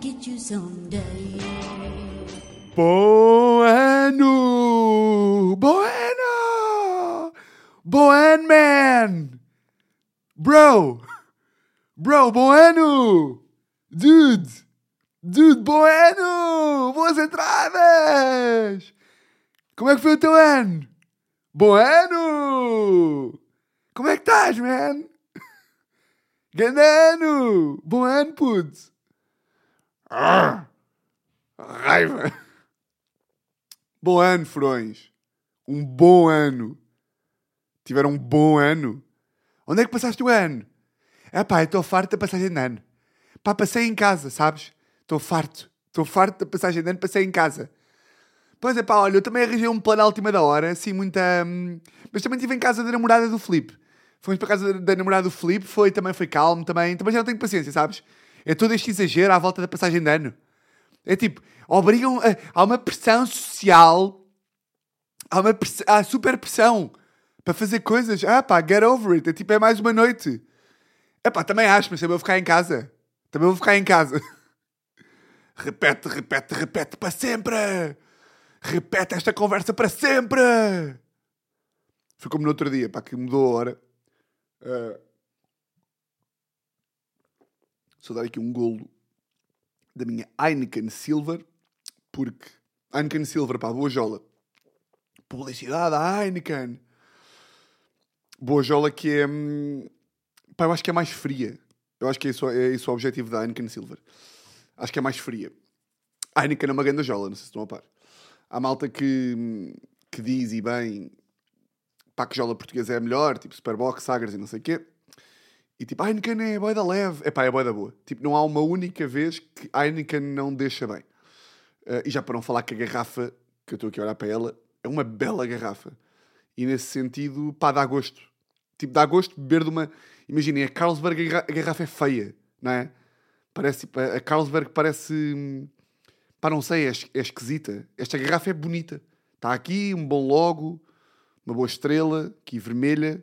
get you someday. Ano! Bom ano, man! Bro! Bro, bom ano! Dude! Dude, bom ano! Boas entradas! Como é que foi o teu ano? Bom ano! Como é que estás, man? Grande ano, putz! Ah, raiva! Bom ano, furões! Um bom ano! Tiveram um bom ano? Onde é que passaste o ano? É pá, estou farto da passagem de ano. Pá, passei em casa, sabes? Estou farto. Estou farto da passagem de ano, passei em casa. Pois é pá, olha, eu também arranjei um plano à última da hora, assim, muita... hum, Mas também estive em casa da namorada do Filipe. Fomos para casa da, da namorada do Filipe, foi, também foi calmo, também, também já não tenho paciência, sabes? É todo este exagero à volta da passagem de ano. É tipo, obrigam, a, há uma pressão social, há uma press- há super pressão para fazer coisas. Ah pá, get over it, é tipo, é mais uma noite. É pá, também acho, mas também vou ficar em casa. Também vou ficar em casa. repete, repete, repete para sempre. Repete esta conversa para sempre. Foi como no outro dia, pá, que mudou a hora. Ah, só dar aqui um golo da minha Heineken Silver, porque Heineken Silver, pá, boa jola. Publicidade, a Heineken. Boa jola que é. hum, Pá, eu acho que é mais fria. Eu acho que é isso, é isso o objetivo da Heineken Silver. Acho que é mais fria. Heineken é uma grande jola, não sei se estão a par. Há malta que, que diz e bem pá, que jola portuguesa é a melhor, tipo Superbox, Sagres e não sei o quê. E tipo, Heineken é boa da leve. É pá, é boa da boa. Tipo, não há uma única vez que Heineken não deixa bem. Eh, e já para não falar que a garrafa, que eu estou aqui a olhar para ela, é uma bela garrafa. E nesse sentido, pá, dá gosto. Tipo, dá gosto beber de uma... Imaginem, a Carlsberg, a garra- a garrafa é feia, não é? Parece, tipo, a Carlsberg parece... hum, Pá, não sei, é, é esquisita. Esta garrafa é bonita. Está aqui, um bom logo, uma boa estrela, aqui vermelha,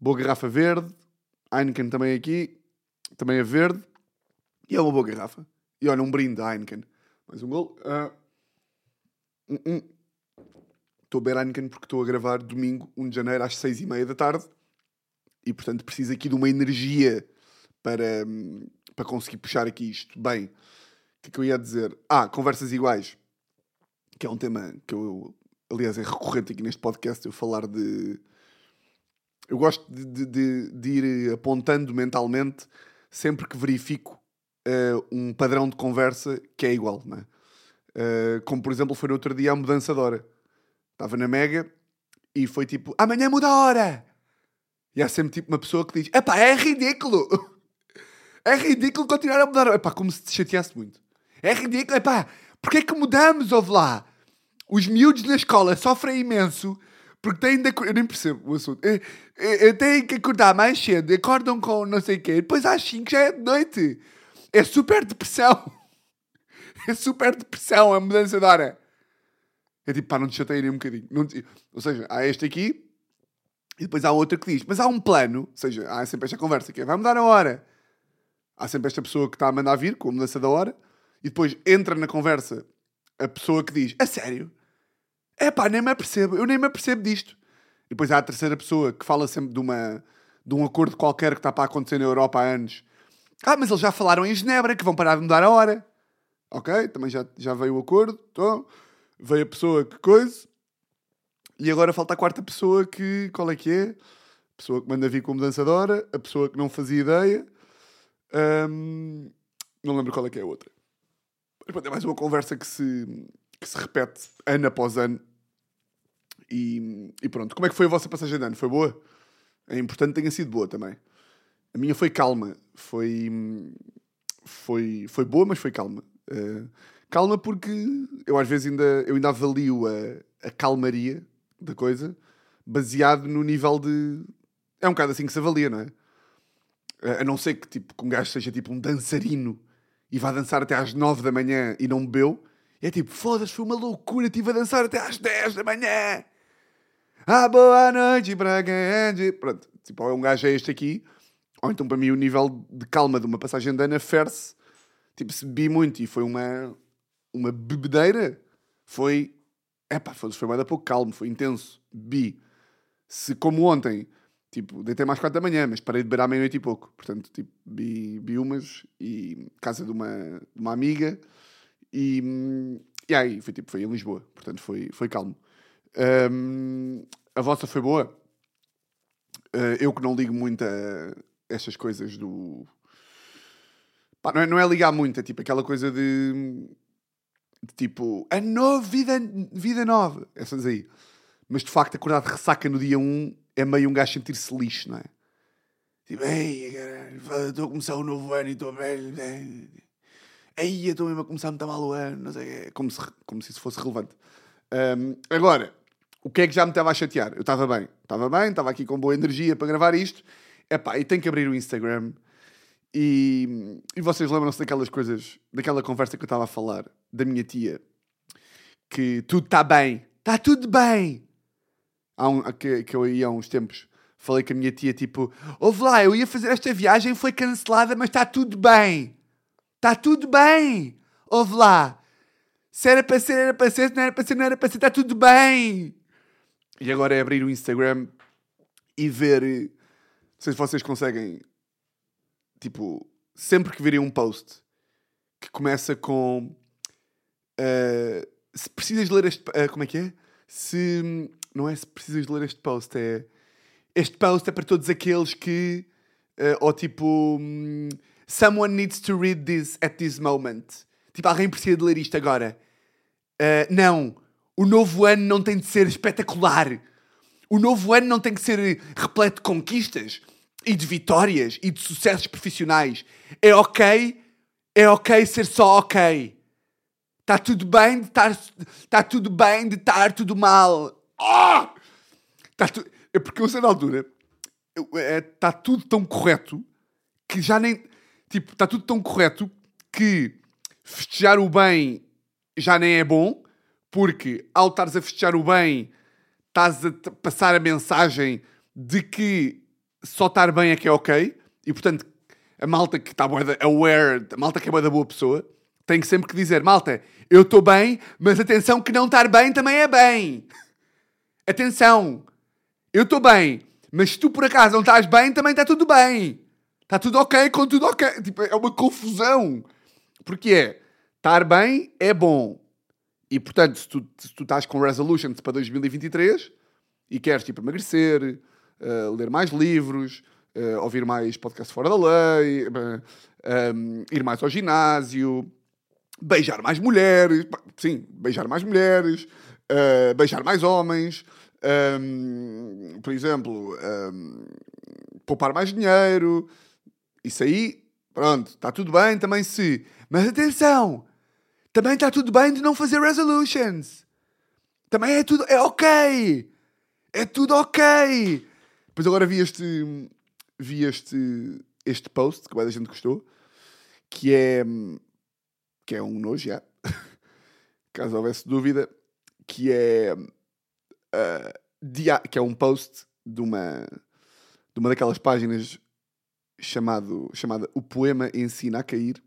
boa garrafa verde, Heineken também aqui, também é verde, e é uma boa garrafa. E olha, um brinde à Heineken. Mais um gol. Ah. Hum, hum. Estou a beber Heineken porque estou a gravar domingo, 1 de janeiro, às 6 e meia da tarde, e portanto preciso aqui de uma energia para, hum, para conseguir puxar aqui isto. Bem, o que é que eu ia dizer? Ah, conversas iguais, que é um tema que eu, aliás, é recorrente aqui neste podcast, eu falar de... Eu gosto de, de- de- ir apontando mentalmente sempre que verifico eh, um padrão de conversa que é igual, não é? Eh, como, por exemplo, foi no outro dia a mudança de hora. Estava na Mega e foi tipo, amanhã muda a hora! E há sempre tipo uma pessoa que diz, epá, é ridículo! É ridículo continuar a mudar. Epá, como se te chateasse muito. É ridículo, epá, porquê é que mudamos, ouve lá? Os miúdos na escola sofrem imenso porque têm de acor- Eu nem percebo o assunto. Eh, Têm que acordar mais cedo, acordam com não sei o quê, depois às 5 já é de noite. É super depressão. É super depressão a mudança de hora. É tipo, pá, não te chateia nem um bocadinho. Não te- Ou seja, há este aqui e depois há outra que diz, mas há um plano, ou seja, há sempre esta conversa que é, vai mudar a hora. Há sempre esta pessoa que está a mandar vir com a mudança da hora e depois entra na conversa a pessoa que diz, a sério? É pá, nem me apercebo, eu nem me apercebo disto. E depois há a terceira pessoa que fala sempre de, uma, de um acordo qualquer que está para acontecer na Europa há anos. Ah, mas eles já falaram em Genebra que vão parar de mudar a hora. Ok, também já, já veio o acordo. Então, veio a pessoa que coisa. E agora falta a quarta pessoa que. Qual é que é? A pessoa que manda vir com mudança de hora, a pessoa que não fazia ideia. Ahm, não lembro qual é que é a outra. Mas é mais uma conversa que se, que se repete ano após ano. E, e pronto, como é que foi a vossa passagem de ano? Foi boa? É importante que tenha sido boa também. A minha foi calma. Foi, foi, foi boa, mas foi calma. Uh, calma porque eu às vezes ainda, eu ainda avalio a, a calmaria da coisa baseado no nível de... É um bocado assim que se avalia, não é? Uh, A não ser que, tipo, que um gajo seja tipo um dançarino e vá dançar até às 9 da manhã e não bebeu. É tipo, foda-se, foi uma loucura, estive a dançar até às 10 da manhã. Ah, boa noite para quem. Pronto, tipo, é um gajo é este aqui, ou então para mim o nível de calma de uma passagem de ano afere-se Tipo, se bebi muito e foi uma, uma bebedeira, foi. Epá, foi, foi mais pouco calmo, foi intenso. Bebi. Se como ontem, tipo, deitei mais quatro da manhã, mas parei de beber à meia-noite e pouco. Portanto, tipo, bebi, bebi umas e casa de uma, de uma amiga e, e aí foi tipo, foi em Lisboa. Portanto, foi, foi calmo. Hum, a vossa foi boa? Uh, eu que não ligo muito a estas coisas do. Pá, não, é, não é ligar muito, é tipo aquela coisa de. de tipo, a nova vida, vida nova. Essas aí. Mas de facto, acordar de ressaca no dia 1 é meio um gajo sentir-se lixo, não é? Tipo, ei, estou a começar um novo ano e estou velho. Ei, estou mesmo a começar muito mal o ano. Não sei, como se, como se isso fosse relevante. Um, agora, o que é que já me estava a chatear? Eu estava bem, estava bem, estava aqui com boa energia para gravar isto. Epá, e tenho que abrir o Instagram. E, e vocês lembram-se daquelas coisas, daquela conversa que eu estava a falar, da minha tia, que tudo está bem, está tudo bem. Há um, que, que eu ia há uns tempos, falei com a minha tia, tipo, ouve lá, eu ia fazer esta viagem, foi cancelada, mas está tudo bem. Está tudo bem. Ouve lá. Se era para ser, era para ser, se não era para ser, não era para ser, está tudo bem. E agora é abrir o Instagram e ver. Não sei se vocês conseguem. Tipo, sempre que virem um post que começa com. Uh, se precisas ler este. Uh, como é que é? Se. Não é se precisas ler este post, é. Este post é para todos aqueles que. Uh, ou tipo. Um, Someone needs to read this at this moment. Tipo, alguém precisa de ler isto agora. Não. O novo ano não tem de ser espetacular. O novo ano não tem que ser repleto de conquistas e de vitórias e de sucessos profissionais. É ok, é ok ser só ok. Está tudo bem de estar, está tudo bem de estar tudo mal. Oh! Tá tu... É porque eu sei na altura, está é, tudo tão correto que já nem, tipo, está tudo tão correto que festejar o bem já nem é bom porque ao estares a festejar o bem, estás a passar a mensagem de que só estar bem é que é ok, e portanto a malta que está aware, a malta que é da boa pessoa, tem que sempre que dizer, malta, eu estou bem, mas atenção que não estar bem também é bem. Atenção, eu estou bem, mas se tu por acaso não estás bem, também está tudo bem. Está tudo ok com tudo ok. Tipo, é uma confusão. Porque é, estar bem é bom, e portanto, se tu, se tu estás com resolutions para 2023 e queres tipo emagrecer, uh, ler mais livros, uh, ouvir mais podcasts fora da lei, uh, eh, um, ir mais ao ginásio, beijar mais mulheres, sim, beijar mais mulheres, beijar mais homens, um, por exemplo, um, poupar mais dinheiro, isso aí, pronto, está tudo bem também se. Mas atenção! Também está tudo bem de não fazer resolutions. Também é tudo. É ok. É tudo ok. Depois agora vi este. Vi este. Este post que a gente gostou. Que é. Que é um nojo, já. Caso houvesse dúvida. Que é. Uh, dia, que é um post de uma. De uma daquelas páginas chamado, chamada O Poema Ensina a Cair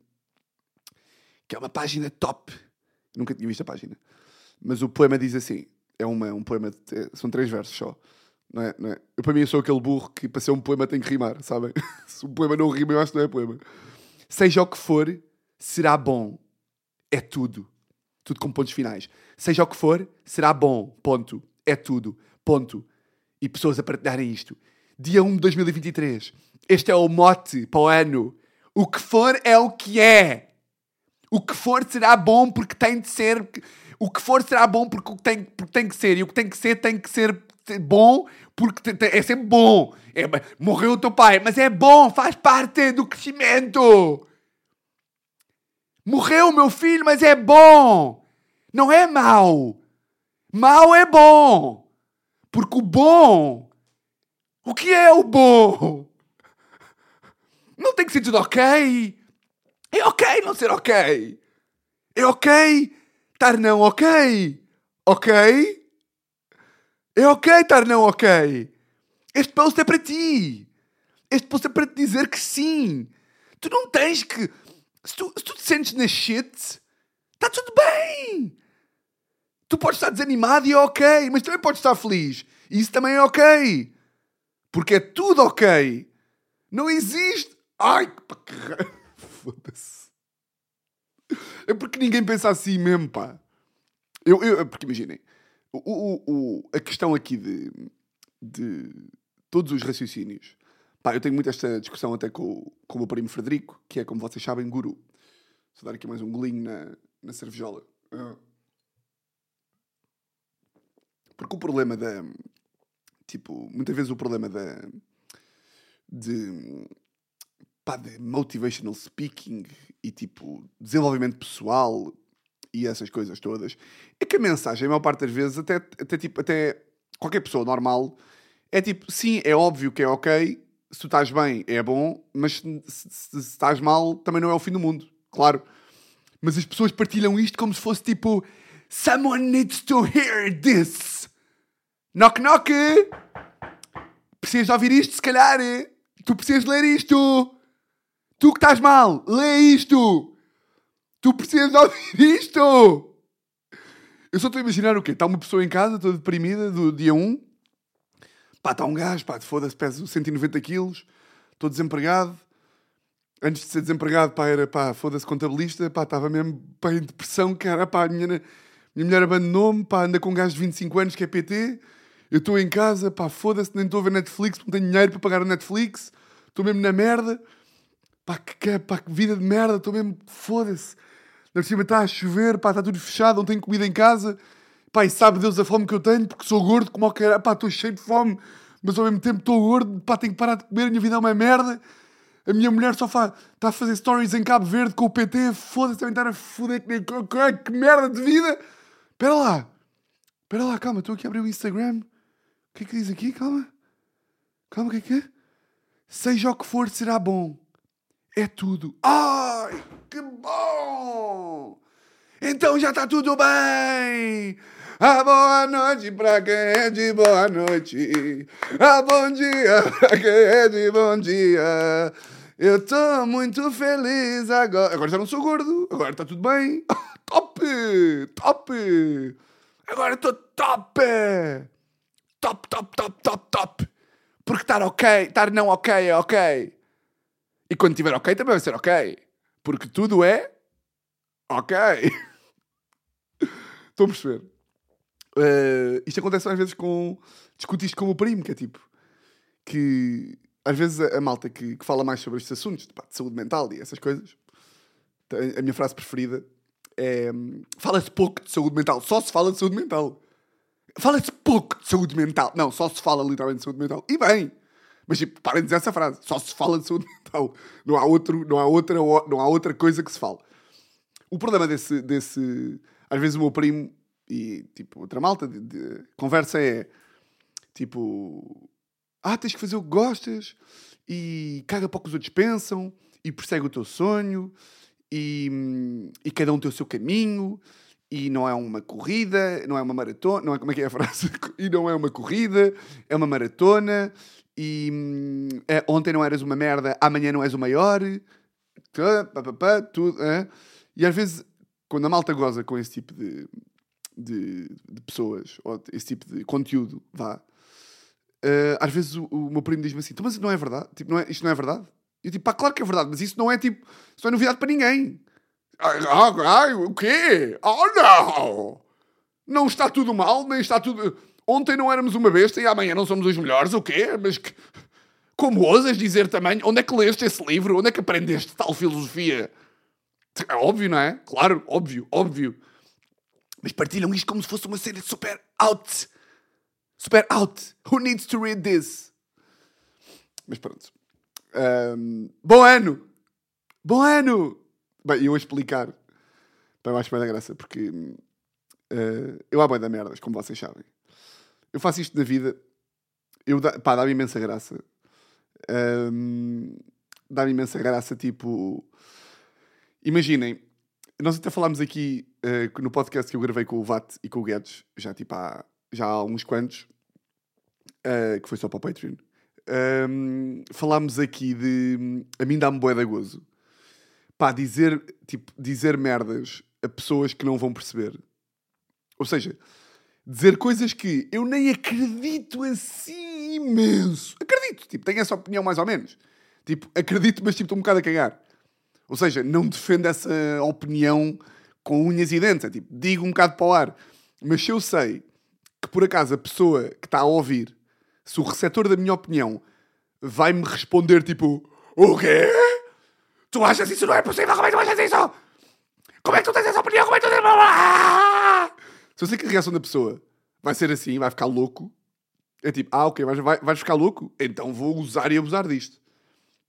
que é uma página top. Nunca tinha visto a página. Mas o poema diz assim: é uma, um poema, de, é, são três versos só. Não é, não é? Eu, para mim, sou aquele burro que para ser um poema tem que rimar, sabem? Se um poema não rima, eu acho que não é poema. Seja o que for, será bom. É tudo. Tudo com pontos finais. Seja o que for, será bom. Ponto. É tudo. Ponto. E pessoas a partilharem isto. Dia 1 de 2023. Este é o mote para o ano. O que for é o que é. O que for será bom porque tem de ser. O que for será bom porque tem, porque tem que ser. E o que tem que ser tem que ser bom porque é sempre bom. É, morreu o teu pai, mas é bom, faz parte do crescimento. Morreu o meu filho, mas é bom. Não é mau. Mau é bom. Porque o bom. O que é o bom? Não tem que ser tudo ok. É ok não ser ok. É ok estar não ok. Ok? É ok estar não ok. Este post é para ti. Este post é para te dizer que sim. Tu não tens que. Se tu, se tu te sentes na shit, está tudo bem. Tu podes estar desanimado e é ok, mas também podes estar feliz. E isso também é ok. Porque é tudo ok. Não existe. Ai, que Foda-se. É porque ninguém pensa assim mesmo, pá. Eu, eu, porque imaginem, o, o, o- a questão aqui de, de todos os raciocínios. Pá, eu tenho muito esta discussão até com, o- com o meu primo Frederico, que é, como vocês sabem, guru. Vou dar aqui mais um golinho na, na cervejola. Porque o problema da. Tipo, muitas vezes o problema da. De. Pá, de motivational speaking e tipo, desenvolvimento pessoal e essas coisas todas, é que a mensagem, a maior parte das vezes, até, até, tipo, até qualquer pessoa normal, é tipo, sim, é óbvio que é ok, se tu estás bem é bom, mas se, se- se estás mal também não é o fim do mundo, claro. Mas as pessoas partilham isto como se fosse tipo, someone needs to hear this. Knock knock! Precisas ouvir isto, se calhar. Tu precisas ler isto. Tu que estás mal, lê isto. Tu precisas ouvir isto! Eu só estou a imaginar o quê? Está uma pessoa em casa, toda deprimida, do dia 1. Pá, está um gajo, pá, foda-se, peso 190 quilos, estou desempregado. Antes de ser desempregado, pá, era, pá, foda-se, contabilista, pá, estava mesmo, pá, em depressão, cara, pá, a minha, minha mulher abandonou-me, pá, anda com um gajo de 25 anos que é PT. Eu estou em casa, pá, foda-se, nem estou a ver Netflix, não tenho dinheiro para pagar a Netflix. Estou mesmo na merda. Pá, que, pá, que vida de merda, estou mesmo, foda-se. Na cima está a chover, pá, está tudo fechado, não tenho comida em casa. Pá, e sabe Deus a fome que eu tenho, porque sou gordo, como o cara, pá, estou cheio de fome, mas ao mesmo tempo estou gordo, pá, tenho que parar de comer, a minha vida é uma merda. A minha mulher só faz, está a fazer stories em Cabo Verde com o PT, foda-se, também estar a foder, que, que, que merda de vida. Espera lá, espera lá, calma, estou aqui a abrir o Instagram. O que é que diz aqui? Calma, calma, o que é que é? Seja o que for, será bom. É tudo. Ai, que bom! Então já está tudo bem! Ah, boa noite pra quem é de boa noite. Ah, bom dia pra quem é de bom dia. Eu tô muito feliz agora. Agora já não sou gordo. Agora está tudo bem. Top! Top! Agora estou top! Top, top, top, top, top! Porque estar ok, estar não ok é ok. E quando estiver ok também vai ser ok. Porque tudo é ok. Estão a perceber? Eh, isto acontece às vezes com. Discuto isto com o primo, que é tipo. Que às vezes a, a malta que, que fala mais sobre estes assuntos, pá, de saúde mental e essas coisas. tem- A minha frase preferida é. Fala-se pouco de saúde mental, só se fala de saúde mental. Fala-se pouco de saúde mental. Não, só se fala literalmente de saúde mental. E bem. Mas tipo, parem de dizer essa frase. Só se fala de saúde mental. Não há, outro, não há, outra, não há outra coisa que se fale. O problema desse, desse. Às vezes o meu primo e tipo outra malta de, de conversa é tipo. Ah, tens que fazer o que gostas e caga para o que os outros pensam e persegue o teu sonho e, e cada um tem o seu caminho e não é uma corrida, não é uma maratona, não é como é que é a frase? E não é uma corrida, é uma maratona e hum, é, ontem não eras uma merda, amanhã não és o maior, pá, pá, pá, tudo, hã? e às vezes quando a malta goza com esse tipo de, de, de pessoas ou esse tipo de conteúdo, vá, eh, às vezes o, o meu primo diz-me assim: "Então, mas não é verdade? Tipo, não é, isto não é verdade? E eu tipo, pá, claro que é verdade, mas isso não é tipo, isso não é novidade para ninguém. Ai, ai, ai, o quê? Oh não! Não está tudo mal, nem está tudo. Ontem não éramos uma besta e amanhã não somos os melhores, o quê? Mas que. Como ousas dizer também? Onde é que leste esse livro? Onde é que aprendeste tal filosofia? É óbvio, não é? Claro, óbvio, óbvio. Mas partilham isto como se fosse uma cena super out. Super out. Who needs to read this? Mas pronto. Ahm, bom ano! Bom ano! Bem, eu vou explicar. Bem, acho bem da graça, porque eh, eu há bem da merdas, como vocês sabem. Eu faço isto na vida. Eu, pá, dá-me imensa graça. Ahm, dá-me imensa graça, tipo... Imaginem, nós até falámos aqui eh, no podcast que eu gravei com o VAT e com o Guedes, já tipo há, já há uns quantos, eh, que foi só para o Patreon. Ahm, falámos aqui de. A mim dá-me boé da gozo. pá, dizer, tipo, dizer merdas a pessoas que não vão perceber. Ou seja, dizer coisas que eu nem acredito assim imenso. Acredito, tipo, tenho essa opinião mais ou menos. Tipo, acredito, mas tipo, estou um bocado a cagar. Ou seja, não defendo essa opinião com unhas e dentes. É tipo, digo um bocado para o ar. Mas se eu sei que por acaso a pessoa que está a ouvir, se o receptor da minha opinião vai-me responder tipo, o quê? Tu achas isso não é possível? Como é que tu achas isso? Como é que tu tens essa opinião? Como é que tu tens... Se eu sei que a reação da pessoa vai ser assim, vai ficar louco, é tipo, ah, ok, vais, vai, vais ficar louco? Então vou usar e abusar disto.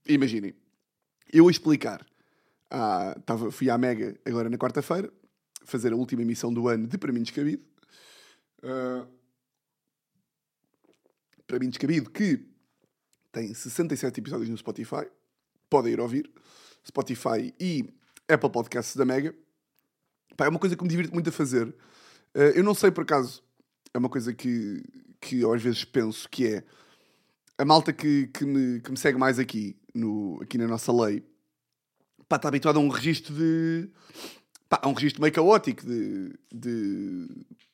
Imaginem, eu a explicar. Ah, tava, fui à Mega agora na quarta-feira fazer a última emissão do ano de Para mim Descabido. Ah, para mim Descabido, que tem 67 episódios no Spotify. Podem ir ouvir. Spotify e Apple Podcasts da Mega. Pá, é uma coisa que me divirto muito a fazer. Uh, eu não sei por acaso, é uma coisa que, que eu às vezes penso que é a malta que, que, me, que me segue mais aqui, no, aqui na nossa lei, pá, está habituada a um registro de. Pá, a um registro meio caótico de, de,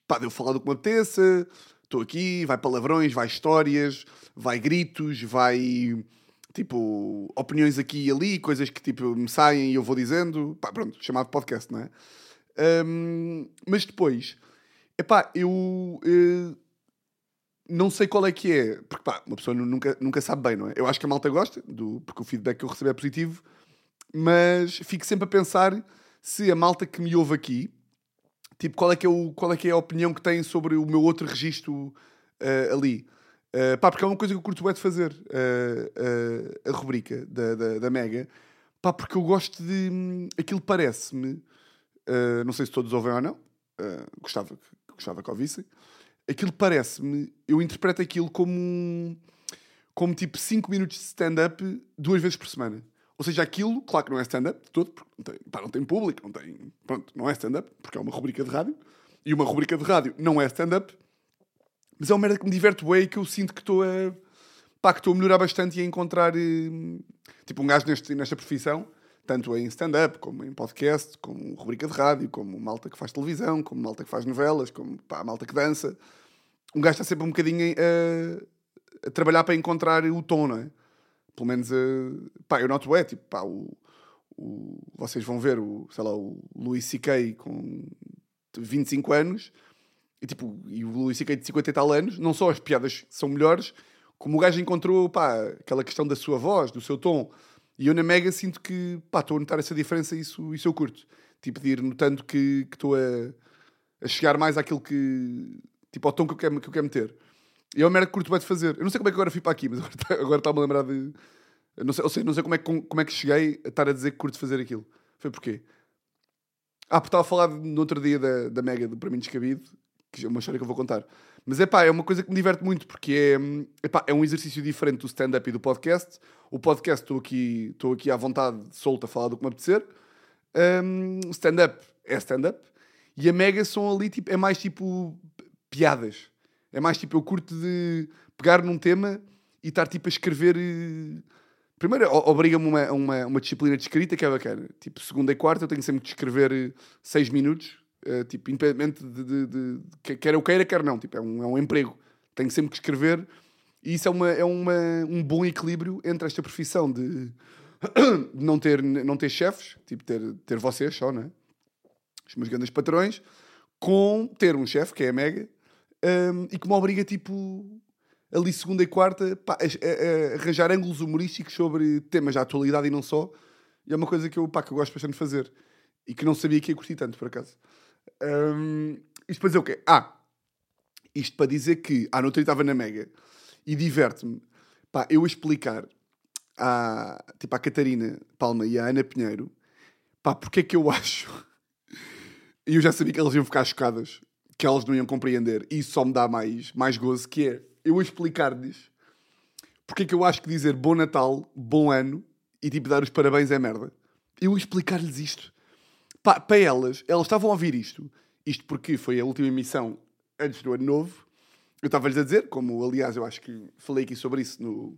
pá, de eu falar do que me apeteça, estou aqui, vai palavrões, vai histórias, vai gritos, vai tipo opiniões aqui e ali, coisas que tipo me saem e eu vou dizendo, pá, pronto, chamado podcast, não é? Um, mas depois, epá, eu uh, não sei qual é que é, porque pá, uma pessoa nunca, nunca sabe bem, não é? Eu acho que a malta gosta, do, porque o feedback que eu recebo é positivo, mas fico sempre a pensar se a malta que me ouve aqui, tipo, qual é que é, o, qual é, que é a opinião que tem sobre o meu outro registro uh, ali. Uh, pá, porque é uma coisa que eu curto bem de fazer, uh, a rubrica da, da, da, Mega, pá, porque eu gosto de. Hum, aquilo parece-me Uh, não sei se todos ouvem ou não. Uh, gostava, gostava que ouvissem. Aquilo parece-me, eu interpreto aquilo como, como tipo 5 minutos de stand-up duas vezes por semana. Ou seja, aquilo, claro que não é stand-up de todo, porque não tem, pá, não tem público, não tem. Pronto, não é stand-up, porque é uma rubrica de rádio. E uma rubrica de rádio não é stand-up. Mas é uma merda que me diverte bem e que eu sinto que estou a. pá, que estou a melhorar bastante e a encontrar. Uh, tipo, um gajo neste, nesta profissão tanto em stand-up, como em podcast, como rubrica de rádio, como malta que faz televisão, como malta que faz novelas, como pá, malta que dança. Um gajo está sempre um bocadinho a, a trabalhar para encontrar o tom, não é? Pelo menos, uh, pá, eu noto é, tipo, pá, o, o, vocês vão ver o, sei lá, o Louis C.K. com 25 anos e, tipo, e o Louis C.K. de 50 e tal anos, não só as piadas são melhores, como o gajo encontrou, pá, aquela questão da sua voz, do seu tom, e eu na Mega sinto que, estou a notar essa diferença e isso, isso eu curto. Tipo, de ir notando que estou a, a chegar mais àquilo que, tipo, ao tom que eu quero, que eu quero meter. E é uma merda que curto bem de fazer. Eu não sei como é que agora fui para aqui, mas agora está-me a lembrar de... Eu não sei, ou seja, não sei como é, que, como é que cheguei a estar a dizer que curto fazer aquilo. Foi porquê? Ah, porque estava a falar no outro dia da, da Mega, do Para mim Descabido, que é uma história que eu vou contar. Mas é pá, é uma coisa que me diverte muito porque é, epá, é um exercício diferente do stand-up e do podcast. O podcast estou aqui, estou aqui à vontade, solta a falar do que me apetecer. Um, stand-up é stand-up. E a Mega são ali, tipo, é mais tipo piadas. É mais tipo, eu curto de pegar num tema e estar tipo a escrever. Eh, primeiro, obriga-me uma, uma, uma disciplina de escrita que é bacana. Tipo, segunda e quarta eu tenho sempre de escrever eh, seis minutos Uh, tipo, independente de, de, de, de, quer eu queira, quer não. Tipo, é um, é um emprego. Tenho sempre que escrever. E isso é, uma, é uma, um bom equilíbrio entre esta profissão de, de não ter, não ter chefes, tipo, ter, ter vocês só, né? Os meus grandes patrões, com ter um chefe, que é a Mega, um, ehm, e que me obriga, tipo, ali segunda e quarta, pá, a, a, a, arranjar ângulos humorísticos sobre temas da atualidade e não só. E é uma coisa que eu, pá, que eu gosto bastante de fazer. E que não sabia que ia curtir tanto, por acaso. Um, isto para dizer o quê? Ah, isto para dizer que à noite eu estava na Mega e diverte-me pá, eu explicar à, tipo, à Catarina Palma e à Ana Pinheiro pá, porque é que eu acho e eu já sabia que elas iam ficar chocadas que elas não iam compreender e isso só me dá mais, mais gozo que é eu explicar-lhes porque é que eu acho que dizer bom Natal, bom ano e tipo dar os parabéns é merda eu explicar-lhes isto para, elas, elas estavam a ouvir isto. Isto porque foi a última emissão antes do ano novo. Eu estava-lhes a dizer, como aliás eu acho que falei aqui sobre isso no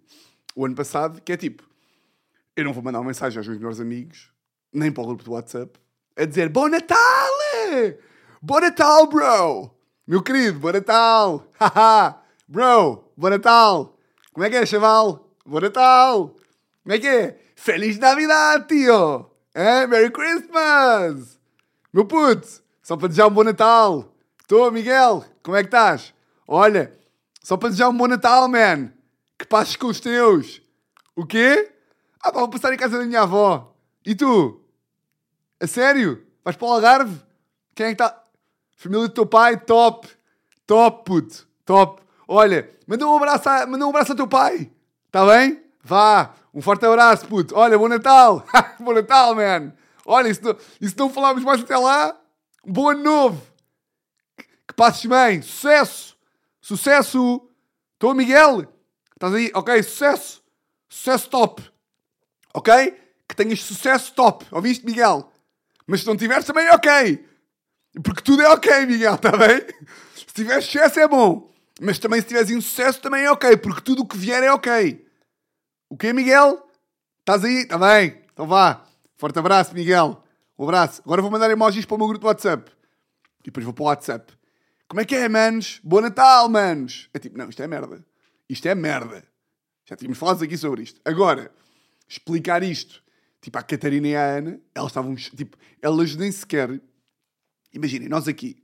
o ano passado, que é tipo, eu não vou mandar uma mensagem aos meus melhores amigos nem para o grupo do WhatsApp, a dizer Bom Natal! Bom Natal, bro! Meu querido, bom Natal! Haha! bro, bom Natal! Como é que é, chaval? Bom Natal! Como é que é? Feliz Navidade, tio! É? Merry Christmas! Meu puto, só para desejar um bom Natal! Estou, Miguel, como é que estás? Olha, só para desejar um bom Natal, man! Que passes com os teus! O quê? Ah, pá, vou passar em casa da minha avó. E tu? A sério? Vais para o Algarve? Quem é que está? Família do teu pai? Top! Top, puto! Top! Olha, manda um abraço, a, manda um abraço ao teu pai! Está bem? Vá! Um forte abraço, puto! Olha, bom Natal! bom Natal, man! Olha, e se, não, e se não falarmos mais até lá, bom ano novo! Que, que passes bem! Sucesso! Sucesso! Estou, Miguel? Estás aí? Ok, sucesso! Sucesso top! Ok? Que tenhas sucesso top! Ouviste, Miguel? Mas se não tiveres também é ok! Porque tudo é ok, Miguel, está bem? Se tiveres sucesso é bom. Mas também se tiveres insucesso também é ok. Porque tudo o que vier é ok. O quê, Miguel? Estás aí? Está bem. Então vá. Forte abraço, Miguel. Um abraço. Agora vou mandar emojis para o meu grupo do WhatsApp. E depois vou para o WhatsApp. Como é que é, manos? Bom Natal, manos! É tipo, não, isto é merda. Isto é merda. Já tínhamos falado aqui sobre isto. Agora, explicar isto, tipo, à Catarina e à Ana, elas estavam, tipo, elas nem sequer Imaginem, nós aqui,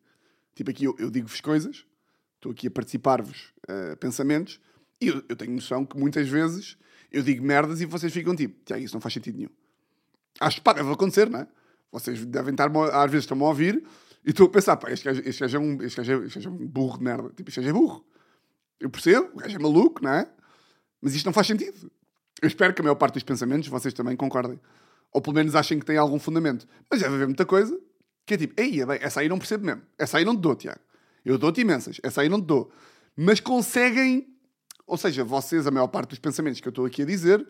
tipo aqui eu, eu digo-vos coisas, estou aqui a participar-vos uh, pensamentos, e eu, eu, tenho noção que muitas vezes eu digo merdas e vocês ficam tipo, Tiago, isso não faz sentido nenhum. Acho que deve acontecer, não é? Vocês devem estar, às vezes estão a ouvir e estou a pensar, pá, este gajo, este gajo, é, um, este gajo, é, este gajo é um burro de merda. Tipo, este gajo é burro. Eu percebo, o gajo é maluco, não é? Mas isto não faz sentido. Eu espero que a maior parte dos pensamentos vocês também concordem. Ou pelo menos achem que tem algum fundamento. Mas deve haver muita coisa que é tipo, ei, essa aí não percebo mesmo. Essa aí não te dou, Tiago. Eu dou-te imensas. Essa aí não te dou. Mas conseguem, ou seja, vocês, a maior parte dos pensamentos que eu estou aqui a dizer,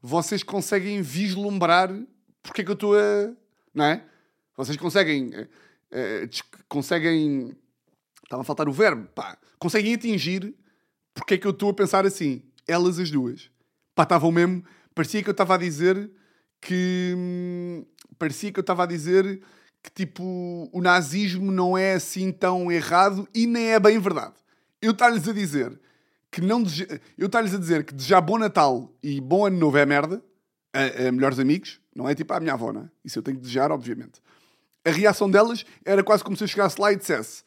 vocês conseguem vislumbrar porque é que eu estou a. Não é? Vocês conseguem. É, conseguem. Estava a faltar o verbo. Pá. Conseguem atingir porque é que eu estou a pensar assim. Elas as duas. Pá, estavam mesmo. Parecia que eu estava a dizer que. Hum, parecia que eu estava a dizer que tipo o nazismo não é assim tão errado e nem é bem verdade. Eu estou-lhes a dizer que não deje... eu estou-lhes a dizer que desejar bom Natal e bom ano novo é merda a, a, melhores amigos, não é tipo a minha avó, não é? Isso eu tenho que desejar, obviamente. A reação delas era quase como se eu chegasse lá e dissesse: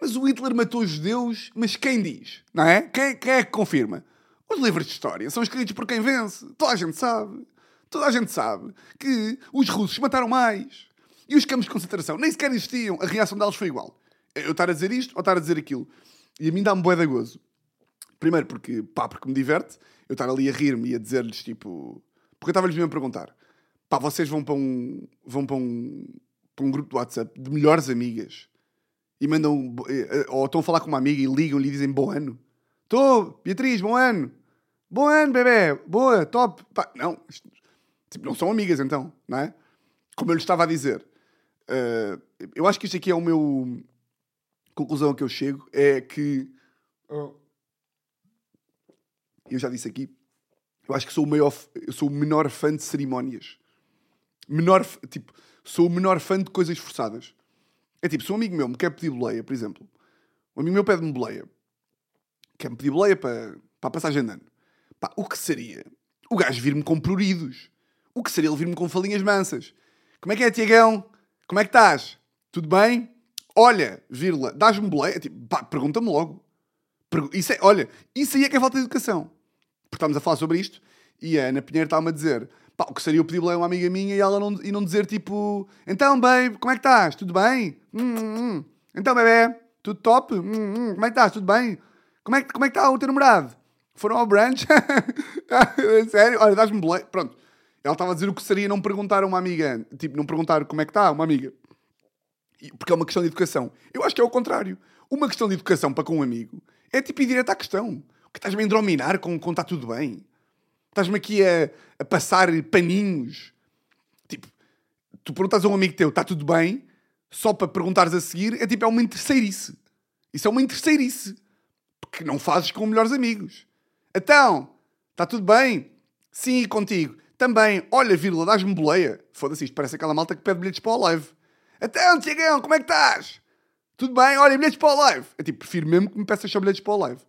Mas o Hitler matou os judeus, mas quem diz? Não é? Quem, quem é que confirma? Os livros de história são escritos por quem vence. Toda a gente sabe. Toda a gente sabe que os russos mataram mais. E os campos de concentração nem sequer existiam. A reação delas foi igual. Eu estar a dizer isto ou estar a dizer aquilo. E a mim dá-me bué de gozo. Primeiro porque, pá, porque me diverte. Eu estar ali a rir-me e a dizer-lhes, tipo... Porque eu estava-lhes mesmo a perguntar. Pá, vocês vão para um... Vão para um... Para um grupo de WhatsApp de melhores amigas. E mandam... Eh, ou estão a falar com uma amiga e ligam-lhe e dizem bom ano. Estou, Beatriz, bom ano. Bom ano, bebê. Boa, top. Pá, não. Tipo, não são amigas então, não é? Como eu lhe estava a dizer. Uh, eu acho que isto aqui é o meu. Conclusão a que eu chego é que. Oh, eu já disse aqui. Eu acho que sou o maior. Sou o menor fã de cerimónias. Menor. Tipo, sou o menor fã de coisas forçadas. É tipo, se um amigo meu me quer pedir boleia, por exemplo. Um amigo meu pede-me boleia. Quer-me pedir boleia para, para a passagem de ano. Pá, o que seria? O gajo vir-me com pruridos. O que seria ele vir-me com falinhas mansas? Como é que é, Tiagão? Como é que estás? Tudo bem? Olha, vírgula, dás-me boleia? Tipo, pergunta-me logo. Isso é, olha, isso aí é que é falta de educação. Porque estamos a falar sobre isto e a Ana Pinheiro está-me a dizer pá, o que seria eu pedir a uma amiga minha e ela não, e não dizer tipo então, babe, como é que estás? Tudo bem? Hum, hum. hum. Então, bebê, tudo top? Hum, hum. Como é que estás? Tudo bem? Como é, como é que está o teu namorado? Foram ao brunch? Sério? Olha, dás-me boleia. Pronto. Ela estava a dizer o que seria não perguntar a uma amiga, tipo, não perguntar como é que está uma amiga. Porque é uma questão de educação. Eu acho que é o contrário. Uma questão de educação para com um amigo é tipo ir direto à questão. Que estás-me a endrominar com, está tudo bem. Estás-me aqui a, a passar paninhos. Tipo, tu perguntas a um amigo teu, está tudo bem? Só para perguntares a seguir, é tipo, é uma interesseirice. Isso é uma interesseirice. Porque não fazes com melhores amigos. Então, está tudo bem? Sim, e contigo. Também, olha, vírgula, dás-me boleia. Foda-se, isto parece aquela malta que pede bilhetes para o live. Então, Tiagão, como é que estás? Tudo bem? Olha, bilhetes para o live. É tipo, prefiro mesmo que me peças só bilhetes para o live.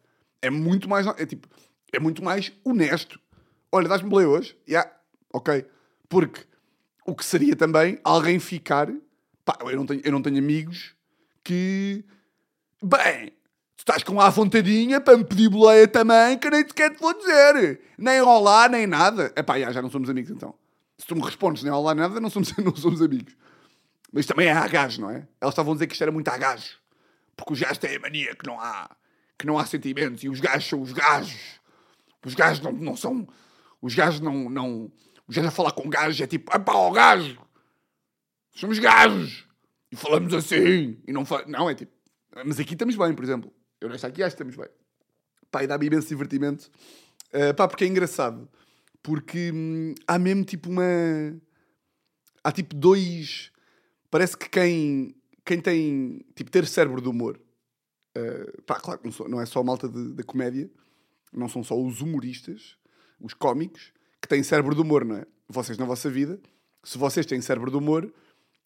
É muito mais, é tipo, é muito mais honesto. Olha, dás-me boleia hoje? Yeah, ok. Porque o que seria também alguém ficar. Pá, eu não tenho, eu não tenho amigos que. Bem, tu estás com a vontadinha para me pedir boleia também, que nem sequer te vou dizer. Nem olá, nem nada. Epá, já, já não somos amigos então. Se tu me respondes nem olá, nada, não somos, não somos amigos. Mas também é a gajo, não é? Elas estavam a dizer que isto era muito a gajo. Porque os gajos têm a mania que não há, que não há sentimentos. E os gajos são os gajos. Os gajos não, não são. Os gajos não, não. Os gajos a falar com gajos é tipo, pá, ó gajo. Somos gajos. E falamos assim. E não, fa... não é tipo. Mas aqui estamos bem, por exemplo. Eu nesta aqui acho que estamos bem. Pá, e dá-me imenso divertimento. Uh, pá, porque é engraçado. Porque hum, há mesmo tipo uma. Há tipo dois parece que quem, quem tem, tipo, ter cérebro de humor, uh, pá, claro não, não, é só a malta da comédia, não são só os humoristas, os cómicos, que têm cérebro de humor, não é? Vocês na vossa vida, se vocês têm cérebro de humor, o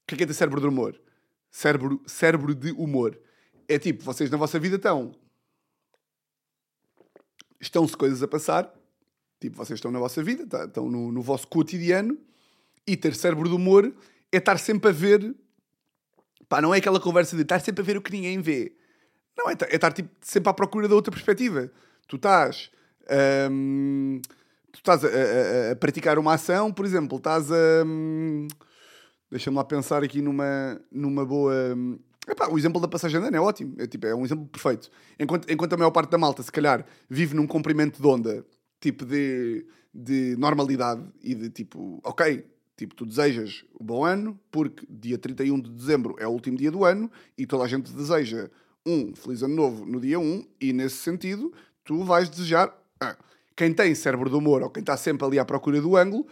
que é que é ter cérebro de humor? Cérebro, cérebro de humor. É tipo, vocês na vossa vida estão. Estão-se coisas a passar, tipo, vocês estão na vossa vida, tá, estão no, no vosso cotidiano, e ter cérebro de humor é estar sempre a ver. Pá, não é aquela conversa de estar sempre a ver o que ninguém vê. Não, é, é estar tipo, sempre à procura da outra perspectiva. Tu estás. Hum, tu estás a, a, a, praticar uma ação, por exemplo, estás a. Hum, Deixa-me lá pensar aqui numa, numa boa. Hum, epá, o exemplo da passagem de ano é ótimo. É, tipo, é um exemplo perfeito. Enquanto, enquanto a maior parte da malta, se calhar, vive num comprimento de onda, tipo de, de normalidade e de tipo, ok, Tipo, tu desejas um bom ano, porque dia 31 de dezembro é o último dia do ano e toda a gente deseja um feliz ano novo no dia 1, e nesse sentido, tu vais desejar. Ah, quem tem cérebro de humor ou quem está sempre ali à procura do ângulo,